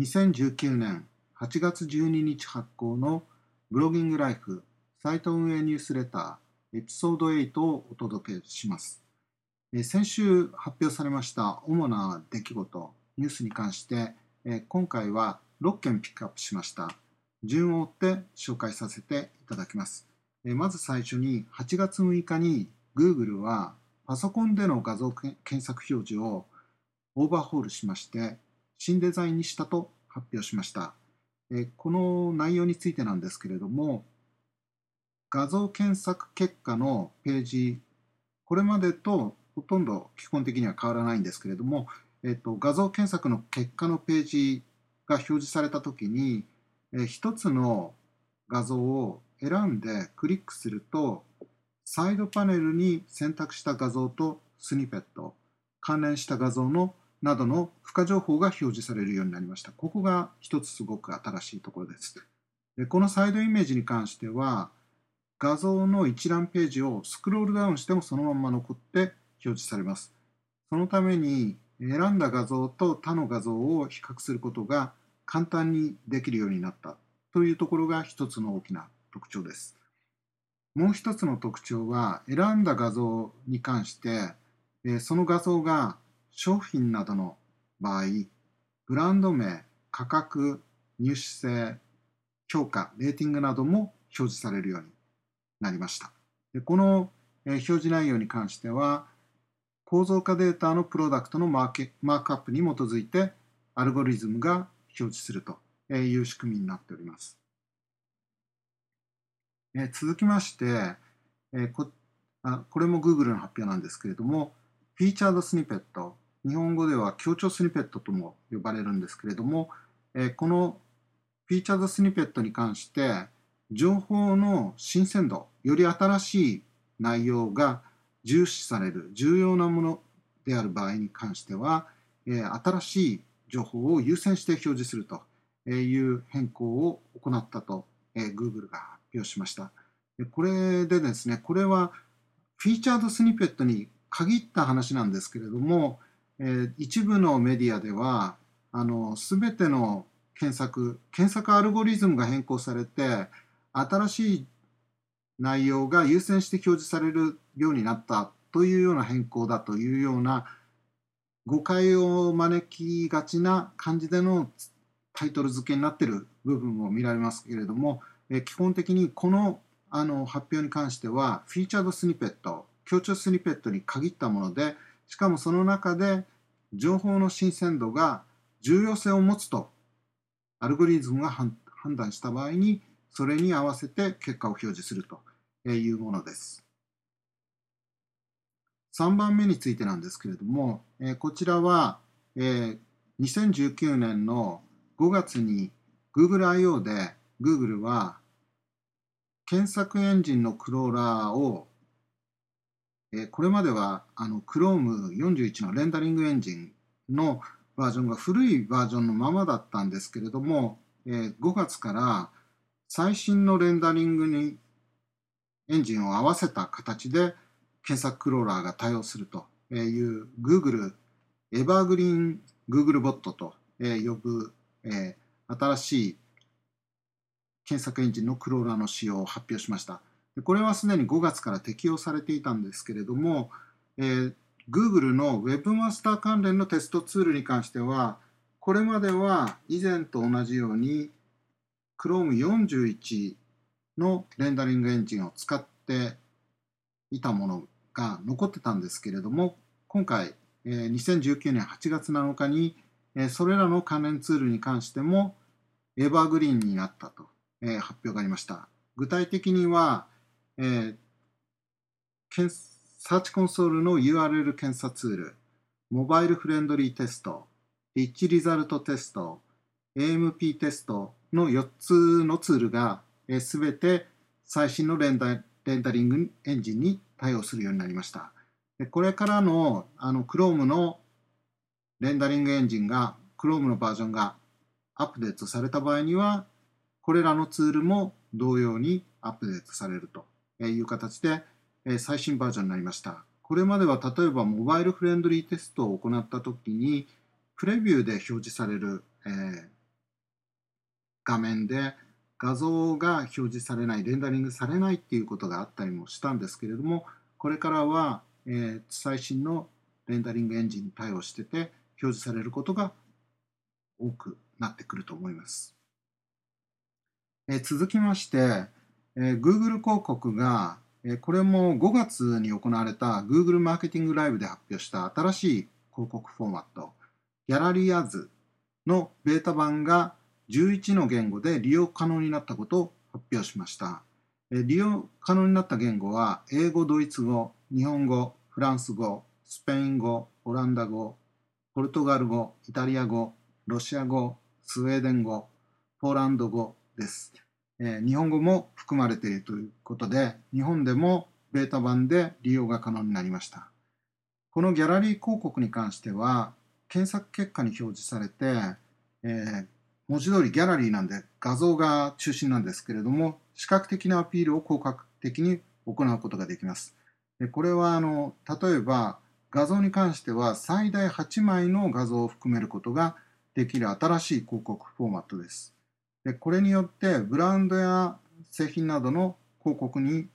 2019年8月12日発行のブロギングライフサイト運営ニュースレターエピソード8をお届けします。先週発表されました主な出来事、ニュースに関して今回は6件ピックアップしました。順を追って紹介させていただきます。まず最初に8月6日に Google はパソコンでの画像検索表示をオーバーホールしまして新デザインにしたと発表しました。この内容についてなんですけれども画像検索結果のページこれまでとほとんど基本的には変わらないんですけれども、えっと、画像検索の結果のページが表示されたときに、え一つの画像を選んでクリックするとサイドパネルに選択した画像とスニペット、関連した画像のなどの付加情報が表示されるようになりました。ここが一つすごく新しいところです。でこのサイドイメージに関しては、画像の一覧ページをスクロールダウンしてもそのまま残って表示されます。そのために選んだ画像と他の画像を比較することが簡単にできるようになったというところが一つの大きな特徴です。もう一つの特徴は選んだ画像に関してその画像が商品などの場合ブランド名価格入手性評価レーティングなども表示されるようになりました。でこの表示内容に関しては構造化データのプロダクトのマーケマークアップに基づいてアルゴリズムが表示するという仕組みになっております。え続きまして、えこあこれも Google の発表なんですけれども、フィーチャードスニペット、日本語では強調スニペットとも呼ばれるんですけれども、えこのフィーチャードスニペットに関して、情報の新鮮度、より新しい内容が重視される重要なものである場合に関しては、え新しい情報を優先して表示するという変更を行ったと、え Google が発表しました。でこれでですね、これはフィーチャードスニペットに限った話なんですけれども、えー、一部のメディアでは、あの、すべての検索、検索アルゴリズムが変更されて、新しい内容が優先して表示されるようになったというような変更だというような誤解を招きがちな感じでのタイトル付けになっている部分も見られますけれども、え基本的にこのあの発表に関してはフィーチャードスニペット強調スニペットに限ったものでしかもその中で情報の新鮮度が重要性を持つとアルゴリズムが判断した場合にそれに合わせて結果を表示するというものです。3番目についてなんですけれども、えこちらは、え2019年の5月に Google I.O. で Google は検索エンジンのクローラーを、えこれまではあの Chrome41 のレンダリングエンジンのバージョンが古いバージョンのままだったんですけれども、え5月から最新のレンダリングにエンジンを合わせた形で検索クローラーが対応するという Google エバーグリーン Google ボットと呼ぶ新しい検索エンジンのクローラーの使用を発表しました。これはすでに5月から適用されていたんですけれども、えー、Google の Webmaster 関連のテストツールに関しては、これまでは以前と同じように Chrome41 のレンダリングエンジンを使っていたものが残ってたんですけれども、今回、えー、2019年8月7日に、えー、それらの関連ツールに関してもエバーグリーンになったとえー、発表がありました。具体的には、えー、サーチコンソールの URL 検査ツール、モバイルフレンドリーテスト、リッチリザルトテスト、AMP テストの4つのツールが、えー、て最新のレンダレンダリングエンジンに対応するようになりました。でこれからのあの Chrome のレンダリングエンジンが Chrome のバージョンがアップデートされた場合にはこれらのツールも同様にアップデートされるという形で最新バージョンになりました。これまでは例えばモバイルフレンドリーテストを行ったときにプレビューで表示される、えー、画面で画像が表示されない、レンダリングされないっていうことがあったりもしたんですけれども、これからは、えー、最新のレンダリングエンジンに対応してて、表示されることが多くなってくると思います。えー、続きまして、えー、Google 広告が、えー、これも5月に行われた Google マーケティングライブで発表した新しい広告フォーマット、ギャラリアズのベータ版が11の言語で利用可能になったことを発表しました。利用可能になった言語は英語、ドイツ語、日本語、フランス語、スペイン語、オランダ語、ポルトガル語、イタリア語、ロシア語、スウェーデン語、ポーランド語です。え、日本語も含まれているということで、日本でもベータ版で利用が可能になりました。このギャラリー広告に関しては、検索結果に表示されて、えー、文字通りギャラリーなんで画像が中心なんですけれども、視覚的なアピールを効果的に行うことができます。でこれはあの例えば画像に関しては最大8枚の画像を含めることができる新しい広告フォーマットです。でこれによってブランドや製品などの広告に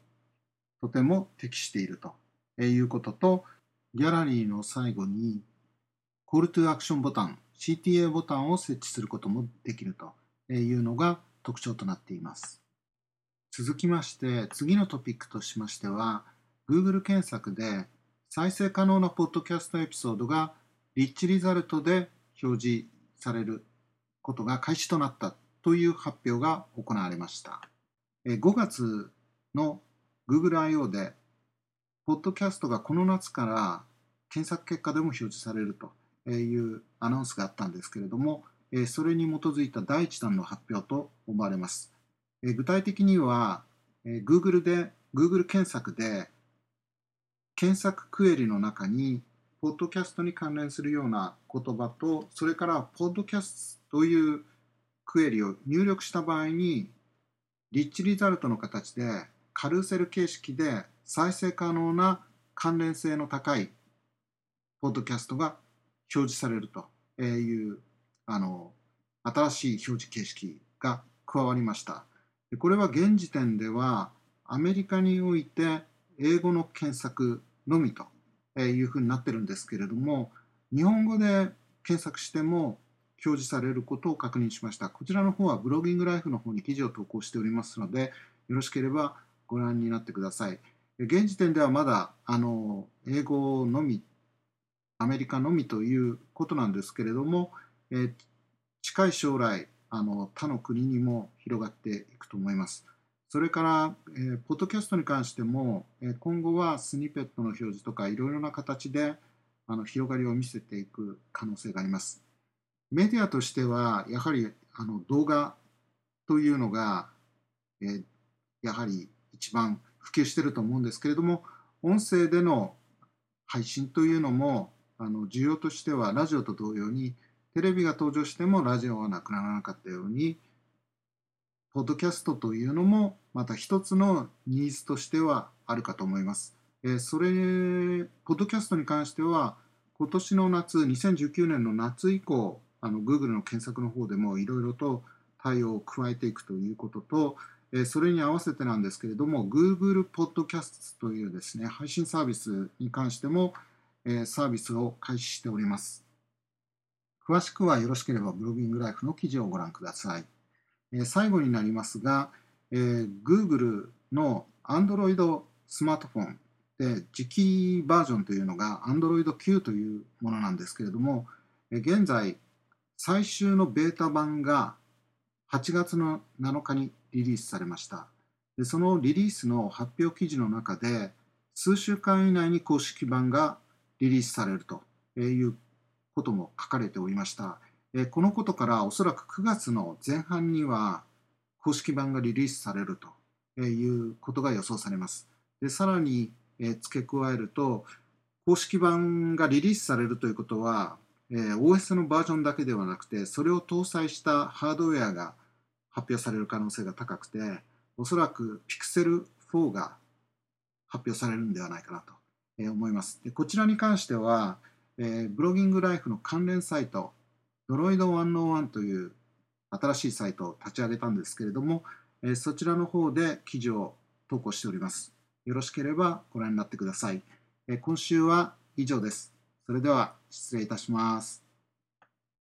とても適していると。いうこととギャラリーの最後に Call to Action ボタン CTA ボタンを設置することもできると。いうのが特徴となっています。続きまして次のトピックとしましては Google 検索で再生可能なポッドキャストエピソードがリッチリザルトで表示されることが開始となった。という発表が行われました。5月の Google I.O. で、ポッドキャストがこの夏から検索結果でも表示されるというアナウンスがあったんですけれども、それに基づいた第一弾の発表と思われます。具体的には、Google で、Google 検索で検索クエリの中に、ポッドキャストに関連するような言葉と、それから、ポッドキャストというクエリを入力した場合に、リッチリザルトの形で、カルーセル形式で再生可能な関連性の高いポッドキャストが表示されるというあの新しい表示形式が加わりました。これは現時点ではアメリカにおいて英語の検索のみというふうになってるんですけれども、日本語で検索しても表示されることを確認しました。こちらの方はブロギングライフの方に記事を投稿しておりますので、よろしければご覧になってください。現時点ではまだあの英語のみ、アメリカのみということなんですけれども、え近い将来あの他の国にも広がっていくと思います。それから、えー、ポッドキャストに関しても、えー、今後はスニペットの表示とかいろいろな形であの広がりを見せていく可能性があります。メディアとしては、やはりあの動画というのが、えー、やはり一番普及していると思うんですけれども、音声での配信というのも、あの需要としてはラジオと同様に、テレビが登場してもラジオはなくならなかったように、ポッドキャストというのもまた一つのニーズとしてはあるかと思います。えそれ、ポッドキャストに関しては今年の夏、2019年の夏以降、あの Google の検索の方でもいろいろと対応を加えていくということと、えそれに合わせてなんですけれども、Google Podcast というですね、配信サービスに関しても、えサービスを開始しております。詳しくはよろしければブロギングライフの記事をご覧ください。え最後になりますが、え、Google の Android スマートフォンで次期バージョンというのが Android Q というものなんですけれども、現在最終のベータ版が8月の7日にリリースされましたでそのリリースの発表記事の中で数週間以内に公式版がリリースされるということも書かれておりましたこのことからおそらく9月の前半には公式版がリリースされるということが予想されます。でさらに、付け加えると公式版がリリースされるということは、えー、OS のバージョンだけではなくて、それを搭載したハードウェアが発表される可能性が高くて、おそらく Pixel 4が発表されるんではないかなと、え、思います。でこちらに関しては、え、ブロギングライフの関連サイト、ドロイド101という新しいサイトを立ち上げたんですけれども、え、そちらの方で記事を投稿しております。よろしければご覧になってください。え今週は以上です。それでは失礼いたします。